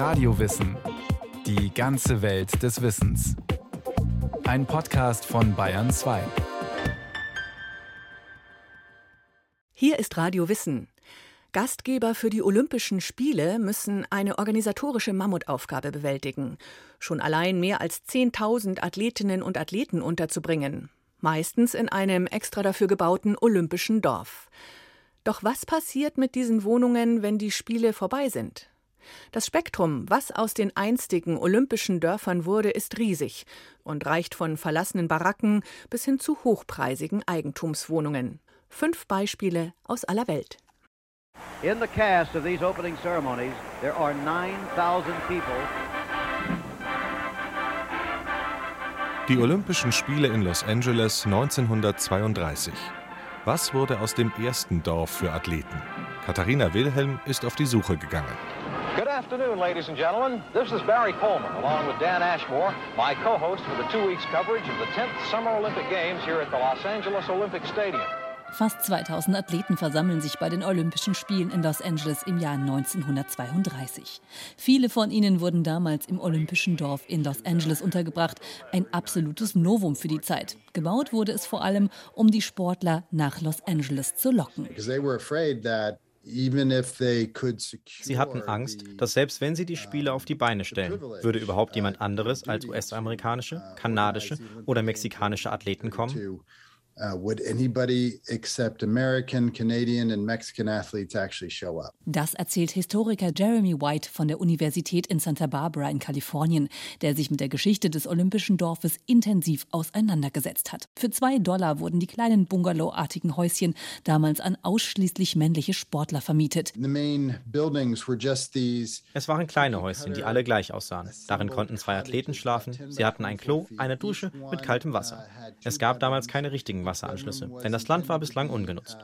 Radiowissen. Die ganze Welt des Wissens. Ein Podcast von Bayern 2. Hier ist Radio Wissen. Gastgeber für die Olympischen Spiele müssen eine organisatorische Mammutaufgabe bewältigen. Schon allein mehr als 10.000 Athletinnen und Athleten unterzubringen. Meistens in einem extra dafür gebauten Olympischen Dorf. Doch was passiert mit diesen Wohnungen, wenn die Spiele vorbei sind? Das Spektrum, was aus den einstigen olympischen Dörfern wurde, ist riesig und reicht von verlassenen Baracken bis hin zu hochpreisigen Eigentumswohnungen. Fünf Beispiele aus aller Welt. In the cast of these opening ceremonies, there are 9000 people. Die Olympischen Spiele in Los Angeles 1932. Was wurde aus dem ersten Dorf für Athleten? Katharina Wilhelm ist auf die Suche gegangen. Good afternoon, ladies and gentlemen. This is Barry Coleman, along with Dan Ashmore, my co-host for the two weeks coverage of the 10th Summer Olympic Games here at the Los Angeles Olympic Stadium. Fast 2000 Athleten versammeln sich bei den Olympischen Spielen in Los Angeles im Jahr 1932. Viele von ihnen wurden damals im Olympischen Dorf in Los Angeles untergebracht. Ein absolutes Novum für die Zeit. Gebaut wurde es vor allem, um die Sportler nach Los Angeles zu locken. Sie hatten Angst, dass selbst wenn sie die Spiele auf die Beine stellen, würde überhaupt jemand anderes als US-amerikanische, kanadische oder mexikanische Athleten kommen? Uh, would anybody except American, Canadian and Mexican athletes actually show up? Das erzählt Historiker Jeremy White von der Universität in Santa Barbara in Kalifornien, der sich mit der Geschichte des Olympischen Dorfes intensiv auseinandergesetzt hat. Für zwei Dollar wurden die kleinen Bungalow-artigen Häuschen damals an ausschließlich männliche Sportler vermietet. Es waren kleine Häuschen, die alle gleich aussahen. Darin konnten zwei Athleten schlafen. Sie hatten ein Klo, eine Dusche mit kaltem Wasser. Es gab damals keine richtigen Wasseranschlüsse, denn das Land war bislang ungenutzt.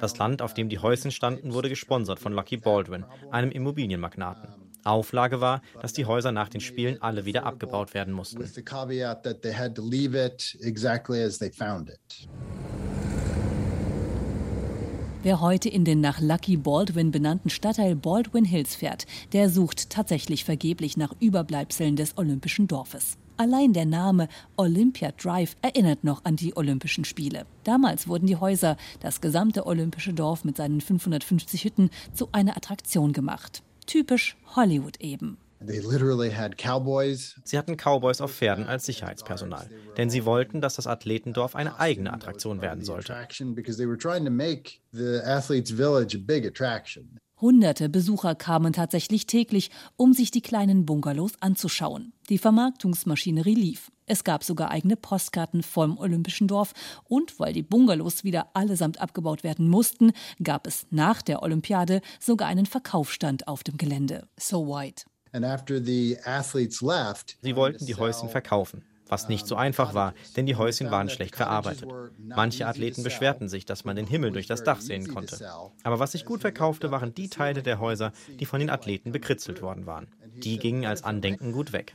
Das Land, auf dem die Häuschen standen, wurde gesponsert von Lucky Baldwin, einem Immobilienmagnaten. Auflage war, dass die Häuser nach den Spielen alle wieder abgebaut werden mussten. Wer heute in den nach Lucky Baldwin benannten Stadtteil Baldwin Hills fährt, der sucht tatsächlich vergeblich nach Überbleibseln des Olympischen Dorfes. Allein der Name Olympia Drive erinnert noch an die Olympischen Spiele. Damals wurden die Häuser, das gesamte olympische Dorf mit seinen 550 Hütten, zu einer Attraktion gemacht. Typisch Hollywood eben. Sie hatten Cowboys auf Pferden als Sicherheitspersonal, denn sie wollten, dass das Athletendorf eine eigene Attraktion werden sollte. Hunderte Besucher kamen tatsächlich täglich, um sich die kleinen Bungalows anzuschauen. Die Vermarktungsmaschinerie lief. Es gab sogar eigene Postkarten vom Olympischen Dorf und weil die Bungalows wieder allesamt abgebaut werden mussten, gab es nach der Olympiade sogar einen Verkaufsstand auf dem Gelände. So white. Sie wollten die Häuschen verkaufen was nicht so einfach war, denn die Häuschen waren schlecht verarbeitet. Manche Athleten beschwerten sich, dass man den Himmel durch das Dach sehen konnte. Aber was sich gut verkaufte, waren die Teile der Häuser, die von den Athleten bekritzelt worden waren. Die gingen als Andenken gut weg.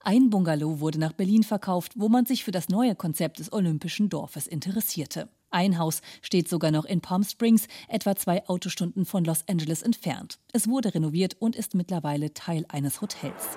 Ein Bungalow wurde nach Berlin verkauft, wo man sich für das neue Konzept des Olympischen Dorfes interessierte. Ein Haus steht sogar noch in Palm Springs, etwa zwei Autostunden von Los Angeles entfernt. Es wurde renoviert und ist mittlerweile Teil eines Hotels.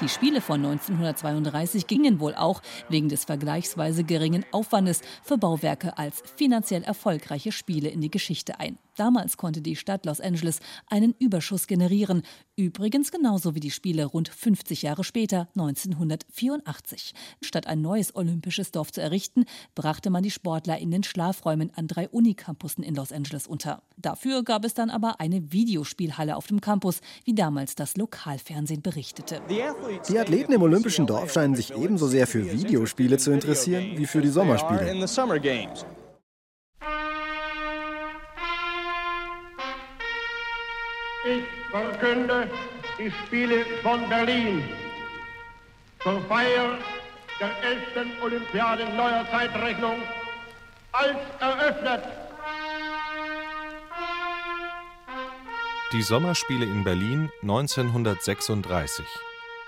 Die Spiele von 1932 gingen wohl auch wegen des vergleichsweise geringen Aufwandes für Bauwerke als finanziell erfolgreiche Spiele in die Geschichte ein. Damals konnte die Stadt Los Angeles einen Überschuss generieren, übrigens genauso wie die Spiele rund 50 Jahre später, 1984. Statt ein neues olympisches Dorf zu errichten, brachte man die Sportler in den Schlafräumen an drei Unicampussen in Los Angeles unter. Dafür gab es dann aber eine Videospielhalle auf dem Campus, wie damals das Lokalfernsehen berichtete. Die Athleten im Olympischen Dorf scheinen sich ebenso sehr für Videospiele zu interessieren wie für die Sommerspiele. Ich verkünde die Spiele von Berlin zur Feier der 11. Olympiade neuer Zeitrechnung als eröffnet. Die Sommerspiele in Berlin 1936.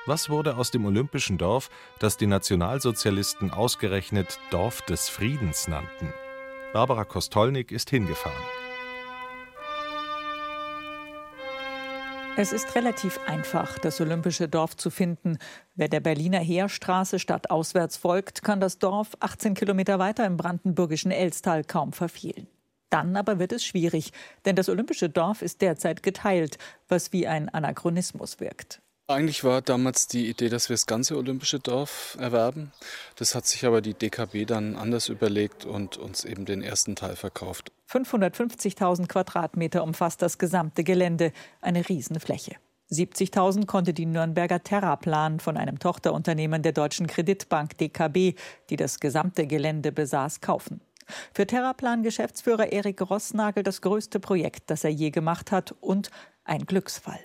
Was wurde aus dem Olympischen Dorf, das die Nationalsozialisten ausgerechnet Dorf des Friedens nannten? Barbara Kostolnik ist hingefahren. Es ist relativ einfach, das olympische Dorf zu finden. Wer der Berliner Heerstraße stadtauswärts folgt, kann das Dorf 18 Kilometer weiter im brandenburgischen Elstal kaum verfehlen. Dann aber wird es schwierig, denn das olympische Dorf ist derzeit geteilt, was wie ein Anachronismus wirkt. Eigentlich war damals die Idee, dass wir das ganze olympische Dorf erwerben. Das hat sich aber die DKB dann anders überlegt und uns eben den ersten Teil verkauft. 550.000 Quadratmeter umfasst das gesamte Gelände, eine Riesenfläche. 70.000 konnte die Nürnberger Terraplan von einem Tochterunternehmen der Deutschen Kreditbank DKB, die das gesamte Gelände besaß, kaufen. Für Terraplan-Geschäftsführer Erik Rossnagel das größte Projekt, das er je gemacht hat und ein Glücksfall.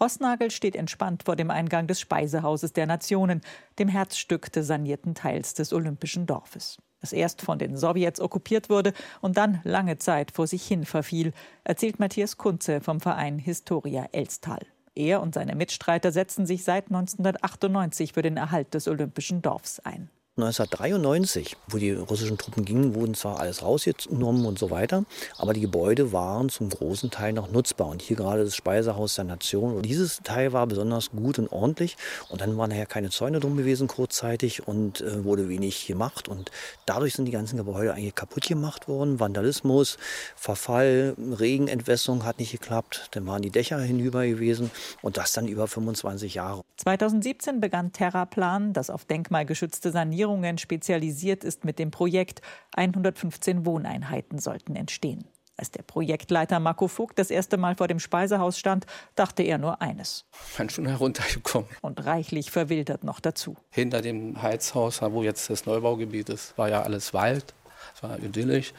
Rossnagel steht entspannt vor dem Eingang des Speisehauses der Nationen, dem Herzstück des sanierten Teils des Olympischen Dorfes das erst von den Sowjets okkupiert wurde und dann lange Zeit vor sich hin verfiel, erzählt Matthias Kunze vom Verein Historia Elstal. Er und seine Mitstreiter setzen sich seit 1998 für den Erhalt des Olympischen Dorfs ein. 1993, wo die russischen Truppen gingen, wurden zwar alles rausgenommen und so weiter, aber die Gebäude waren zum großen Teil noch nutzbar. Und hier gerade das Speisehaus der Nation. Und dieses Teil war besonders gut und ordentlich. Und dann waren nachher keine Zäune drum gewesen kurzzeitig und äh, wurde wenig gemacht. Und dadurch sind die ganzen Gebäude eigentlich kaputt gemacht worden. Vandalismus, Verfall, Regenentwässerung hat nicht geklappt. Dann waren die Dächer hinüber gewesen. Und das dann über 25 Jahre. 2017 begann Terraplan, das auf denkmalgeschützte Sanierung Sanierungen spezialisiert ist mit dem Projekt. 115 Wohneinheiten sollten entstehen. Als der Projektleiter Marco Vogt das erste Mal vor dem Speisehaus stand, dachte er nur eines. Man schon heruntergekommen. Und reichlich verwildert noch dazu. Hinter dem Heizhaus, wo jetzt das Neubaugebiet ist, war ja alles Wald. Es war idyllisch.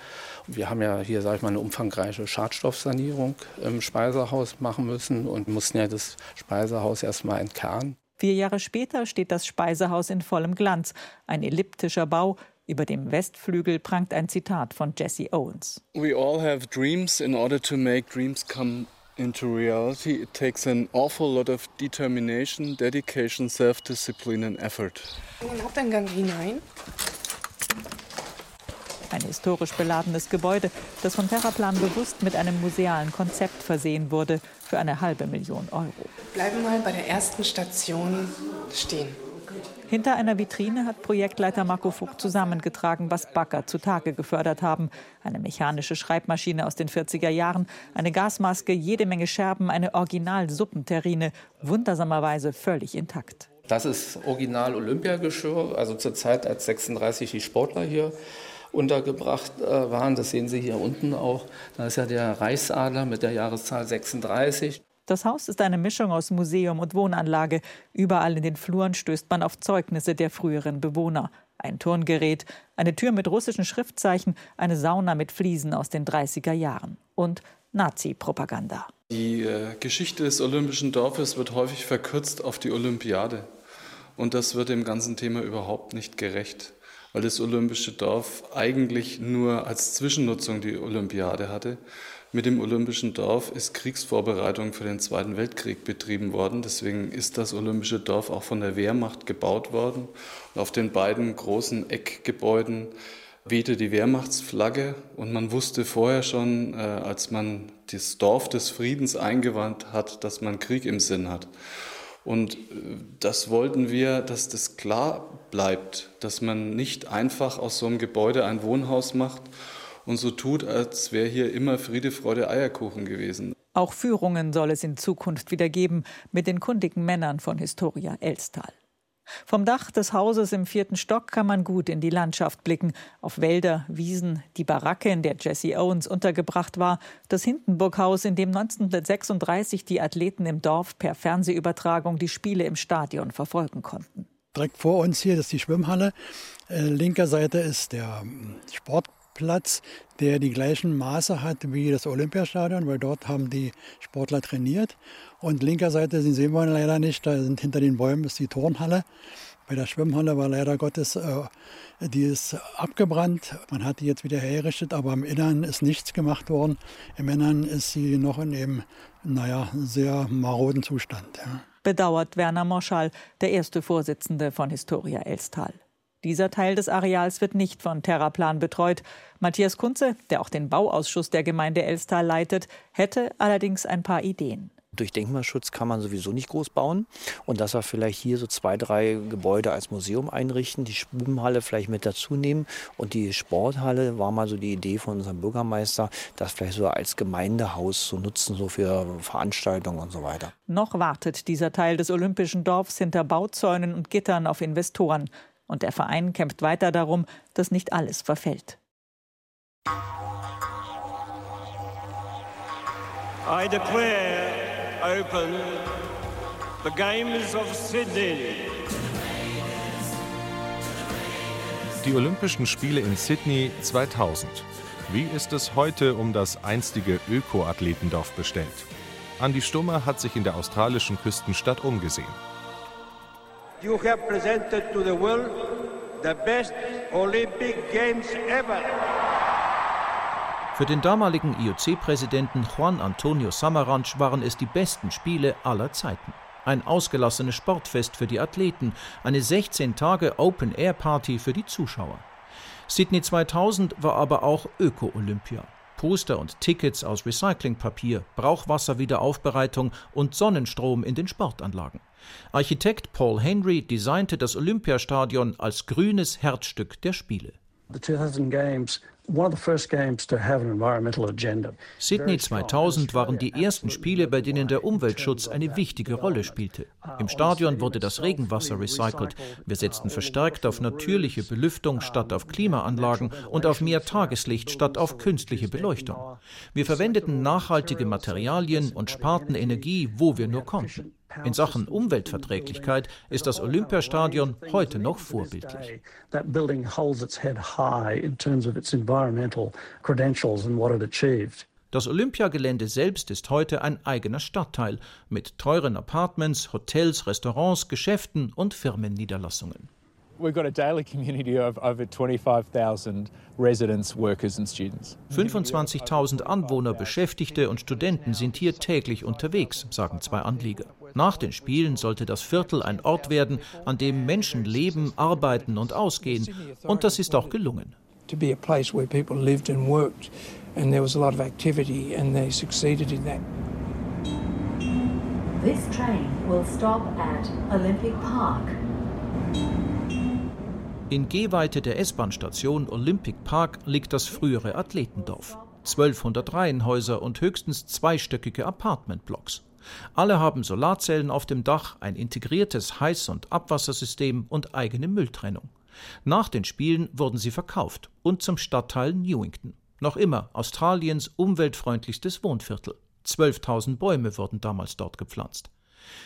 Und wir haben ja hier, sage ich mal, eine umfangreiche Schadstoffsanierung im Speisehaus machen müssen und mussten ja das Speisehaus erstmal entkernen. Vier Jahre später steht das Speisehaus in vollem Glanz, ein elliptischer Bau. Über dem Westflügel prangt ein Zitat von Jesse Owens. We all have dreams. In order to make dreams come into reality, it takes an awful lot of determination, dedication, self-discipline and effort. In den Haupteingang hinein. Ein historisch beladenes Gebäude, das von Terraplan bewusst mit einem musealen Konzept versehen wurde, für eine halbe Million Euro. Bleiben mal bei der ersten Station stehen. Hinter einer Vitrine hat Projektleiter Marco Vogt zusammengetragen, was Bagger zutage gefördert haben. Eine mechanische Schreibmaschine aus den 40er Jahren, eine Gasmaske, jede Menge Scherben, eine Original-Suppenterrine, wundersamerweise völlig intakt. Das ist Original Olympiageschirr, also zur Zeit, als 36 die Sportler hier untergebracht äh, waren. Das sehen Sie hier unten auch. Da ist ja der Reichsadler mit der Jahreszahl 36. Das Haus ist eine Mischung aus Museum und Wohnanlage. Überall in den Fluren stößt man auf Zeugnisse der früheren Bewohner. Ein Turngerät, eine Tür mit russischen Schriftzeichen, eine Sauna mit Fliesen aus den 30er Jahren und Nazi-Propaganda. Die äh, Geschichte des Olympischen Dorfes wird häufig verkürzt auf die Olympiade. Und das wird dem ganzen Thema überhaupt nicht gerecht weil das Olympische Dorf eigentlich nur als Zwischennutzung die Olympiade hatte. Mit dem Olympischen Dorf ist Kriegsvorbereitung für den Zweiten Weltkrieg betrieben worden. Deswegen ist das Olympische Dorf auch von der Wehrmacht gebaut worden. Und auf den beiden großen Eckgebäuden wehte die Wehrmachtsflagge und man wusste vorher schon, äh, als man das Dorf des Friedens eingewandt hat, dass man Krieg im Sinn hat. Und äh, das wollten wir, dass das klar bleibt, dass man nicht einfach aus so einem Gebäude ein Wohnhaus macht und so tut, als wäre hier immer Friede, Freude, Eierkuchen gewesen. Auch Führungen soll es in Zukunft wieder geben mit den kundigen Männern von Historia Elstal. Vom Dach des Hauses im vierten Stock kann man gut in die Landschaft blicken, auf Wälder, Wiesen, die Baracke, in der Jesse Owens untergebracht war, das Hindenburghaus, in dem 1936 die Athleten im Dorf per Fernsehübertragung die Spiele im Stadion verfolgen konnten. Direkt vor uns hier ist die Schwimmhalle. Äh, linker Seite ist der ähm, Sportplatz, der die gleichen Maße hat wie das Olympiastadion, weil dort haben die Sportler trainiert. Und linker Seite, den sehen wir leider nicht, da sind hinter den Bäumen ist die Turnhalle. Bei der Schwimmhalle war leider Gottes, äh, die ist abgebrannt. Man hat die jetzt wieder hergerichtet, aber im Innern ist nichts gemacht worden. Im Innern ist sie noch in einem, naja, sehr maroden Zustand. Ja. Bedauert Werner Moschall, der erste Vorsitzende von Historia Elstal. Dieser Teil des Areals wird nicht von Terraplan betreut. Matthias Kunze, der auch den Bauausschuss der Gemeinde Elstal leitet, hätte allerdings ein paar Ideen. Durch Denkmalschutz kann man sowieso nicht groß bauen. Und dass wir vielleicht hier so zwei, drei Gebäude als Museum einrichten, die Schwimmhalle vielleicht mit dazu nehmen. Und die Sporthalle war mal so die Idee von unserem Bürgermeister, das vielleicht so als Gemeindehaus zu nutzen, so für Veranstaltungen und so weiter. Noch wartet dieser Teil des Olympischen Dorfs hinter Bauzäunen und Gittern auf Investoren. Und der Verein kämpft weiter darum, dass nicht alles verfällt. I declare open the Games of Sydney. Die Olympischen Spiele in Sydney 2000. Wie ist es heute um das einstige Öko-Athletendorf bestellt? Andi Stummer hat sich in der australischen Küstenstadt umgesehen. You have presented to the world the best Olympic Games ever. Für den damaligen IOC-Präsidenten Juan Antonio Samaranch waren es die besten Spiele aller Zeiten. Ein ausgelassenes Sportfest für die Athleten, eine 16 Tage Open-Air-Party für die Zuschauer. Sydney 2000 war aber auch Öko-Olympia. Poster und Tickets aus Recyclingpapier, Brauchwasserwiederaufbereitung und Sonnenstrom in den Sportanlagen. Architekt Paul Henry designte das Olympiastadion als grünes Herzstück der Spiele. The 2000 Games Sydney 2000 waren die ersten Spiele, bei denen der Umweltschutz eine wichtige Rolle spielte. Im Stadion wurde das Regenwasser recycelt. Wir setzten verstärkt auf natürliche Belüftung statt auf Klimaanlagen und auf mehr Tageslicht statt auf künstliche Beleuchtung. Wir verwendeten nachhaltige Materialien und sparten Energie, wo wir nur konnten. In Sachen Umweltverträglichkeit ist das Olympiastadion heute noch vorbildlich. Das Olympiagelände selbst ist heute ein eigener Stadtteil mit teuren Apartments, Hotels, Restaurants, Geschäften und Firmenniederlassungen. We've got a daily community of over 25,000 residents, workers and students. 25.000 Anwohner, Beschäftigte und Studenten sind hier täglich unterwegs, sagen zwei Anlieger. Nach den Spielen sollte das Viertel ein Ort werden, an dem Menschen leben, arbeiten und ausgehen. Und das ist auch gelungen. To be a place where people lived and worked and there was a lot of activity and they succeeded in that. This train will stop at Olympic Park. In Gehweite der S-Bahn-Station Olympic Park liegt das frühere Athletendorf. 1200 Reihenhäuser und höchstens zweistöckige Apartmentblocks. Alle haben Solarzellen auf dem Dach, ein integriertes Heiß- und Abwassersystem und eigene Mülltrennung. Nach den Spielen wurden sie verkauft und zum Stadtteil Newington. Noch immer Australiens umweltfreundlichstes Wohnviertel. 12.000 Bäume wurden damals dort gepflanzt.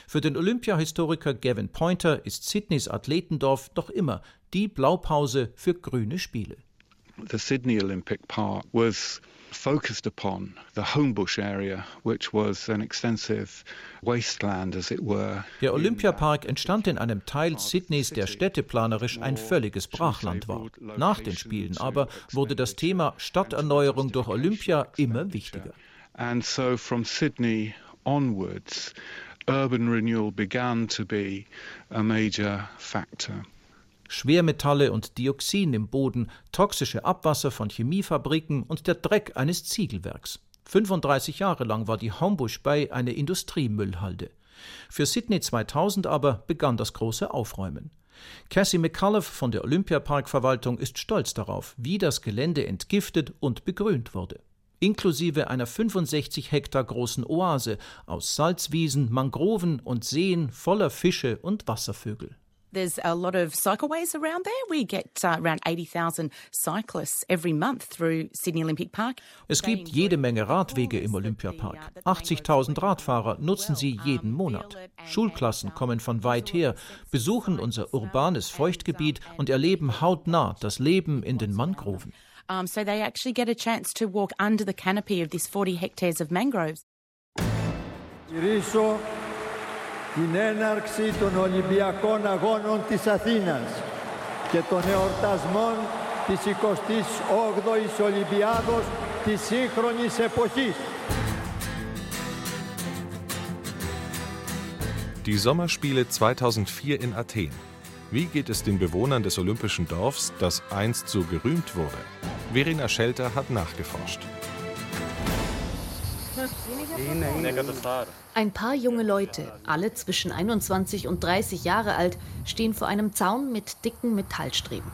Für den Olympiahistoriker Gavin Pointer ist Sydneys Athletendorf noch immer die Blaupause für grüne Spiele. The Sydney Olympic Park was focused upon the Homebush area, which was an extensive wasteland, as it were. Der Olympiapark entstand in einem Teil Sydneys, der städteplanerisch ein völliges Brachland war. Nach den Spielen aber wurde das Thema Stadterneuerung durch Olympia immer wichtiger. And so from Sydney onwards, urban renewal began to be a major factor. Schwermetalle und Dioxin im Boden, toxische Abwasser von Chemiefabriken und der Dreck eines Ziegelwerks. 35 Jahre lang war die Homebush Bay eine Industriemüllhalde. Für Sydney 2000 aber begann das große Aufräumen. Cassie McCullough von der Olympiaparkverwaltung ist stolz darauf, wie das Gelände entgiftet und begrünt wurde inklusive einer 65 Hektar großen Oase aus Salzwiesen, Mangroven und Seen voller Fische und Wasservögel there's a lot of cycleways around there. We get uh, around 80,000 cyclists every month through Sydney Olympic Park. Es gibt jede Menge Radwege im Olympiapark. 80.000 Radfahrer nutzen sie jeden Monat. Schulklassen kommen von weit her, besuchen unser urbanes Feuchtgebiet und erleben hautnah das Leben in den Mangroven. Um, so they actually get a chance to walk under the canopy of this 40 hectares of mangroves. Riso την έναρξη των Ολυμπιακών Αγώνων της Αθήνας και των εορτασμών της 28ης Ολυμπιάδος της σύγχρονης εποχής. Die Sommerspiele 2004 in Athen. Wie geht es den Bewohnern des Olympischen Dorfs, das einst so gerühmt wurde? Verena Schelter hat nachgeforscht. Ein paar junge Leute, alle zwischen 21 und 30 Jahre alt, stehen vor einem Zaun mit dicken Metallstreben.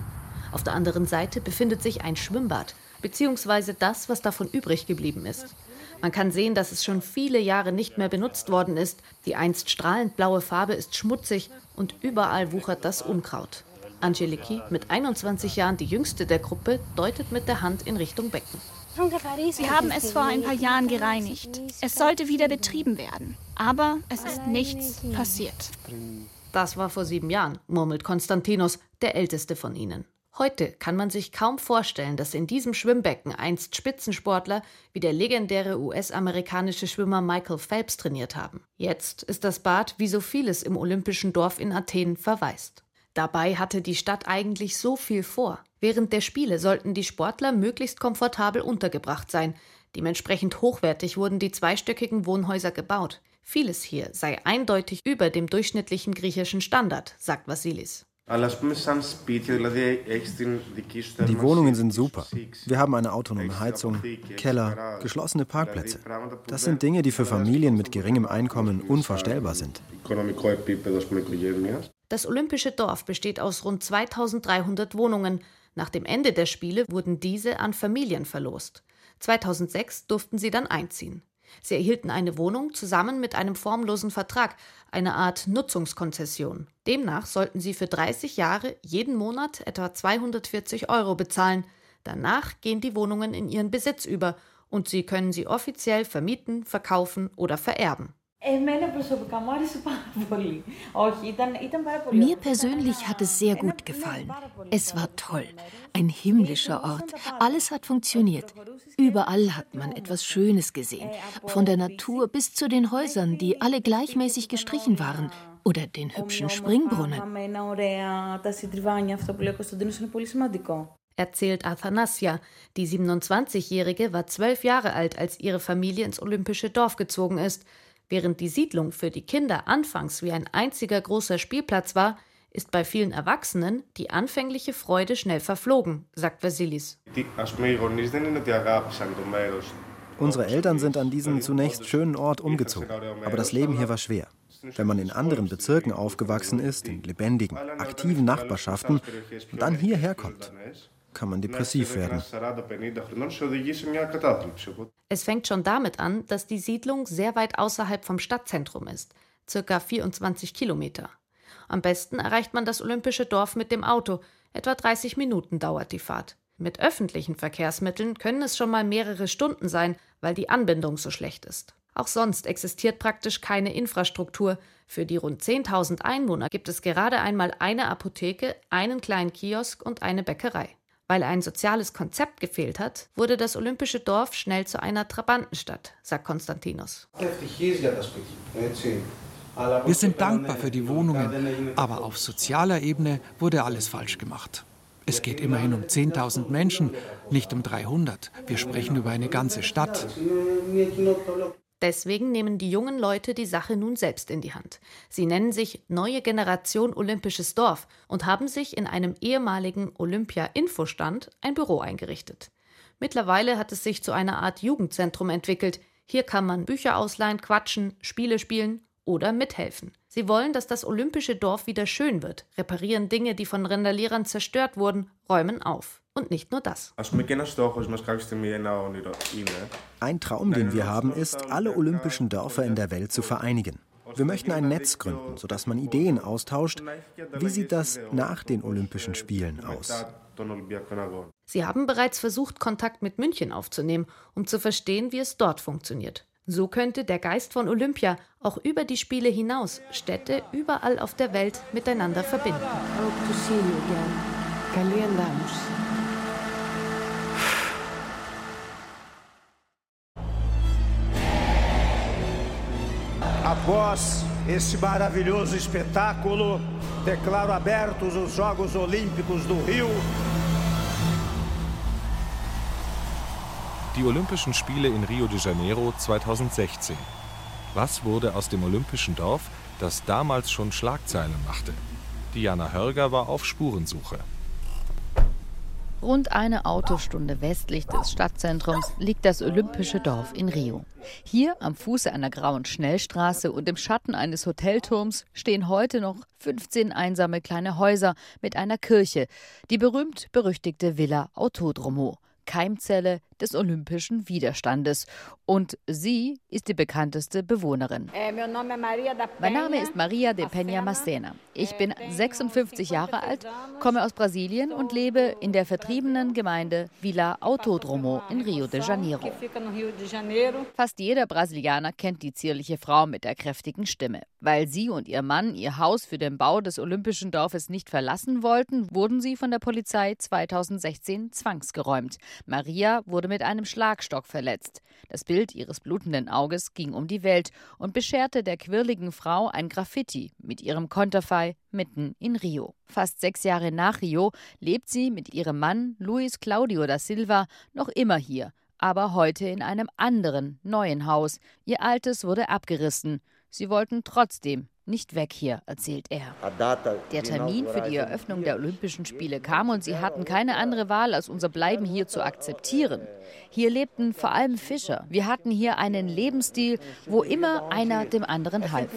Auf der anderen Seite befindet sich ein Schwimmbad, beziehungsweise das, was davon übrig geblieben ist. Man kann sehen, dass es schon viele Jahre nicht mehr benutzt worden ist. Die einst strahlend blaue Farbe ist schmutzig und überall wuchert das Unkraut. Angeliki, mit 21 Jahren die jüngste der Gruppe, deutet mit der Hand in Richtung Becken. Wir haben es vor ein paar Jahren gereinigt. Es sollte wieder betrieben werden. Aber es ist nichts passiert. Das war vor sieben Jahren, murmelt Konstantinos, der älteste von ihnen. Heute kann man sich kaum vorstellen, dass in diesem Schwimmbecken einst Spitzensportler wie der legendäre US-amerikanische Schwimmer Michael Phelps trainiert haben. Jetzt ist das Bad, wie so vieles im Olympischen Dorf in Athen, verwaist. Dabei hatte die Stadt eigentlich so viel vor. Während der Spiele sollten die Sportler möglichst komfortabel untergebracht sein. Dementsprechend hochwertig wurden die zweistöckigen Wohnhäuser gebaut. Vieles hier sei eindeutig über dem durchschnittlichen griechischen Standard, sagt Vasilis. Die Wohnungen sind super. Wir haben eine autonome Heizung, Keller, geschlossene Parkplätze. Das sind Dinge, die für Familien mit geringem Einkommen unvorstellbar sind. Das Olympische Dorf besteht aus rund 2300 Wohnungen. Nach dem Ende der Spiele wurden diese an Familien verlost. 2006 durften sie dann einziehen. Sie erhielten eine Wohnung zusammen mit einem formlosen Vertrag, eine Art Nutzungskonzession. Demnach sollten sie für 30 Jahre jeden Monat etwa 240 Euro bezahlen. Danach gehen die Wohnungen in ihren Besitz über und sie können sie offiziell vermieten, verkaufen oder vererben. Mir persönlich hat es sehr gut gefallen. Es war toll. Ein himmlischer Ort. Alles hat funktioniert. Überall hat man etwas Schönes gesehen. Von der Natur bis zu den Häusern, die alle gleichmäßig gestrichen waren. Oder den hübschen Springbrunnen. Erzählt Athanasia. Die 27-Jährige war zwölf Jahre alt, als ihre Familie ins Olympische Dorf gezogen ist. Während die Siedlung für die Kinder anfangs wie ein einziger großer Spielplatz war, ist bei vielen Erwachsenen die anfängliche Freude schnell verflogen, sagt Vasilis. Unsere Eltern sind an diesen zunächst schönen Ort umgezogen, aber das Leben hier war schwer. Wenn man in anderen Bezirken aufgewachsen ist, in lebendigen, aktiven Nachbarschaften und dann hierher kommt, kann man depressiv werden. Es fängt schon damit an, dass die Siedlung sehr weit außerhalb vom Stadtzentrum ist, circa 24 Kilometer. Am besten erreicht man das olympische Dorf mit dem Auto, etwa 30 Minuten dauert die Fahrt. Mit öffentlichen Verkehrsmitteln können es schon mal mehrere Stunden sein, weil die Anbindung so schlecht ist. Auch sonst existiert praktisch keine Infrastruktur. Für die rund 10.000 Einwohner gibt es gerade einmal eine Apotheke, einen kleinen Kiosk und eine Bäckerei. Weil ein soziales Konzept gefehlt hat, wurde das olympische Dorf schnell zu einer Trabantenstadt, sagt Konstantinos. Wir sind dankbar für die Wohnungen, aber auf sozialer Ebene wurde alles falsch gemacht. Es geht immerhin um 10.000 Menschen, nicht um 300. Wir sprechen über eine ganze Stadt. Deswegen nehmen die jungen Leute die Sache nun selbst in die Hand. Sie nennen sich Neue Generation Olympisches Dorf und haben sich in einem ehemaligen Olympia-Infostand ein Büro eingerichtet. Mittlerweile hat es sich zu einer Art Jugendzentrum entwickelt. Hier kann man Bücher ausleihen, quatschen, Spiele spielen oder mithelfen. Sie wollen, dass das olympische Dorf wieder schön wird, reparieren Dinge, die von Randalierern zerstört wurden, räumen auf. Und nicht nur das. Ein Traum, den wir haben, ist, alle olympischen Dörfer in der Welt zu vereinigen. Wir möchten ein Netz gründen, sodass man Ideen austauscht. Wie sieht das nach den Olympischen Spielen aus? Sie haben bereits versucht, Kontakt mit München aufzunehmen, um zu verstehen, wie es dort funktioniert. So könnte der Geist von Olympia auch über die Spiele hinaus Städte überall auf der Welt miteinander verbinden. Após este maravilhoso espetáculo, declaro abertos os Jogos Olímpicos do Rio. Die Olympischen Spiele in Rio de Janeiro 2016. Was wurde aus dem Olympischen Dorf, das damals schon Schlagzeilen machte? Diana Hörger war auf Spurensuche. Rund eine Autostunde westlich des Stadtzentrums liegt das Olympische Dorf in Rio. Hier am Fuße einer grauen Schnellstraße und im Schatten eines Hotelturms stehen heute noch 15 einsame kleine Häuser mit einer Kirche, die berühmt-berüchtigte Villa Autodromo. Keimzelle des olympischen Widerstandes. Und sie ist die bekannteste Bewohnerin. Mein Name ist Maria de Peña Macena. Ich bin 56 Jahre alt, komme aus Brasilien und lebe in der vertriebenen Gemeinde Villa Autodromo in Rio de Janeiro. Fast jeder Brasilianer kennt die zierliche Frau mit der kräftigen Stimme. Weil sie und ihr Mann ihr Haus für den Bau des Olympischen Dorfes nicht verlassen wollten, wurden sie von der Polizei 2016 zwangsgeräumt. Maria wurde mit einem Schlagstock verletzt. Das Bild ihres blutenden Auges ging um die Welt und bescherte der quirligen Frau ein Graffiti mit ihrem Konterfei mitten in Rio. Fast sechs Jahre nach Rio lebt sie mit ihrem Mann Luis Claudio da Silva noch immer hier, aber heute in einem anderen, neuen Haus. Ihr altes wurde abgerissen. Sie wollten trotzdem nicht weg hier, erzählt er. Der Termin für die Eröffnung der Olympischen Spiele kam und sie hatten keine andere Wahl, als unser Bleiben hier zu akzeptieren. Hier lebten vor allem Fischer. Wir hatten hier einen Lebensstil, wo immer einer dem anderen half.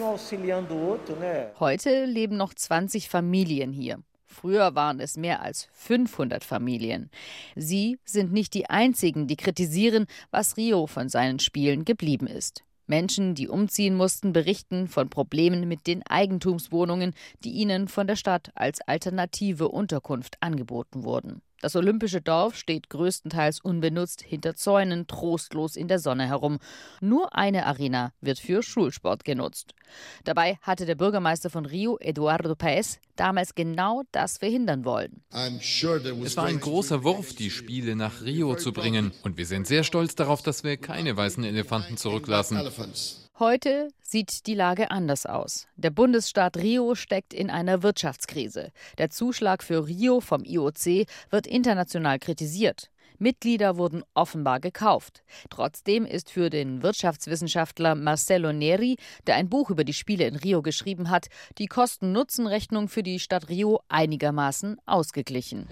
Heute leben noch 20 Familien hier. Früher waren es mehr als 500 Familien. Sie sind nicht die einzigen, die kritisieren, was Rio von seinen Spielen geblieben ist. Menschen, die umziehen mussten, berichten von Problemen mit den Eigentumswohnungen, die ihnen von der Stadt als alternative Unterkunft angeboten wurden. Das olympische Dorf steht größtenteils unbenutzt hinter Zäunen trostlos in der Sonne herum. Nur eine Arena wird für Schulsport genutzt. Dabei hatte der Bürgermeister von Rio, Eduardo Paes, damals genau das verhindern wollen. Es war ein großer Wurf, die Spiele nach Rio zu bringen. Und wir sind sehr stolz darauf, dass wir keine weißen Elefanten zurücklassen. Heute sieht die Lage anders aus. Der Bundesstaat Rio steckt in einer Wirtschaftskrise. Der Zuschlag für Rio vom IOC wird international kritisiert. Mitglieder wurden offenbar gekauft. Trotzdem ist für den Wirtschaftswissenschaftler Marcelo Neri, der ein Buch über die Spiele in Rio geschrieben hat, die Kosten-Nutzen-Rechnung für die Stadt Rio einigermaßen ausgeglichen.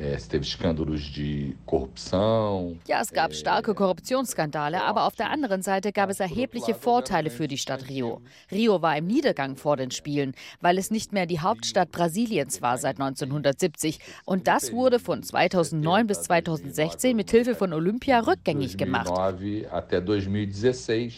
Ja, es gab starke Korruptionsskandale, aber auf der anderen Seite gab es erhebliche Vorteile für die Stadt Rio. Rio war im Niedergang vor den Spielen, weil es nicht mehr die Hauptstadt Brasiliens war seit 1970. Und das wurde von 2009 bis 2016 mit Hilfe von Olympia rückgängig gemacht.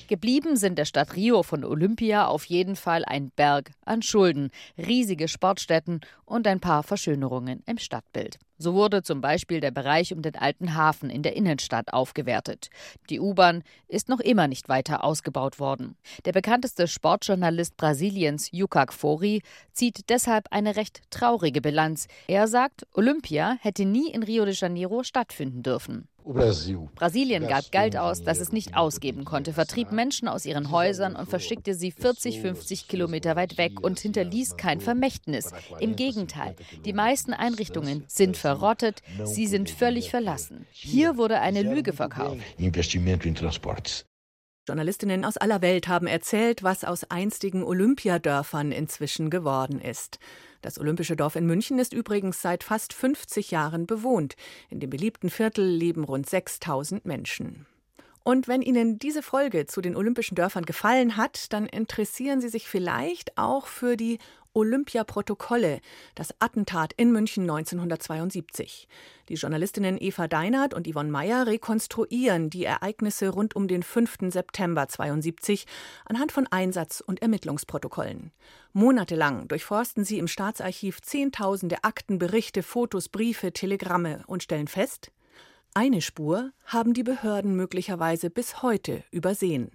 Geblieben sind der Stadt Rio von Olympia auf jeden Fall ein Berg an Schulden, riesige Sportstätten und ein paar Verschönerungen im Stadtbild. So wurde zum Beispiel der Bereich um den alten Hafen in der Innenstadt aufgewertet. Die U-Bahn ist noch immer nicht weiter ausgebaut worden. Der bekannteste Sportjournalist Brasiliens, Yukak Fori, zieht deshalb eine recht traurige Bilanz. Er sagt, Olympia hätte nie in Rio de Janeiro stattfinden dürfen. Brasilien. Gab Geld aus, das es nicht ausgeben konnte, vertrieb Menschen aus ihren Häusern und verschickte sie 40, 50 Kilometer weit weg und hinterließ kein Vermächtnis. Im Gegenteil, die meisten Einrichtungen sind verrottet, sie sind völlig verlassen. Hier wurde eine Lüge verkauft. Journalistinnen aus aller Welt haben erzählt, was aus einstigen Olympiadörfern inzwischen geworden ist. Das Olympische Dorf in München ist übrigens seit fast 50 Jahren bewohnt. In dem beliebten Viertel leben rund 6000 Menschen. Und wenn Ihnen diese Folge zu den Olympischen Dörfern gefallen hat, dann interessieren Sie sich vielleicht auch für die Olympiaprotokolle, das Attentat in München 1972. Die Journalistinnen Eva Deinert und Yvonne Meyer rekonstruieren die Ereignisse rund um den 5. September 72 anhand von Einsatz- und Ermittlungsprotokollen. Monatelang durchforsten sie im Staatsarchiv Zehntausende Akten, Berichte, Fotos, Briefe, Telegramme und stellen fest, eine Spur haben die Behörden möglicherweise bis heute übersehen.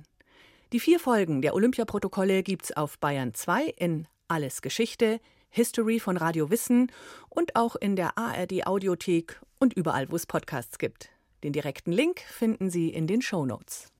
Die vier Folgen der Olympiaprotokolle gibt's auf Bayern 2 in Alles Geschichte, History von Radio Wissen und auch in der ARD Audiothek und überall, wo es Podcasts gibt. Den direkten Link finden Sie in den Show Notes.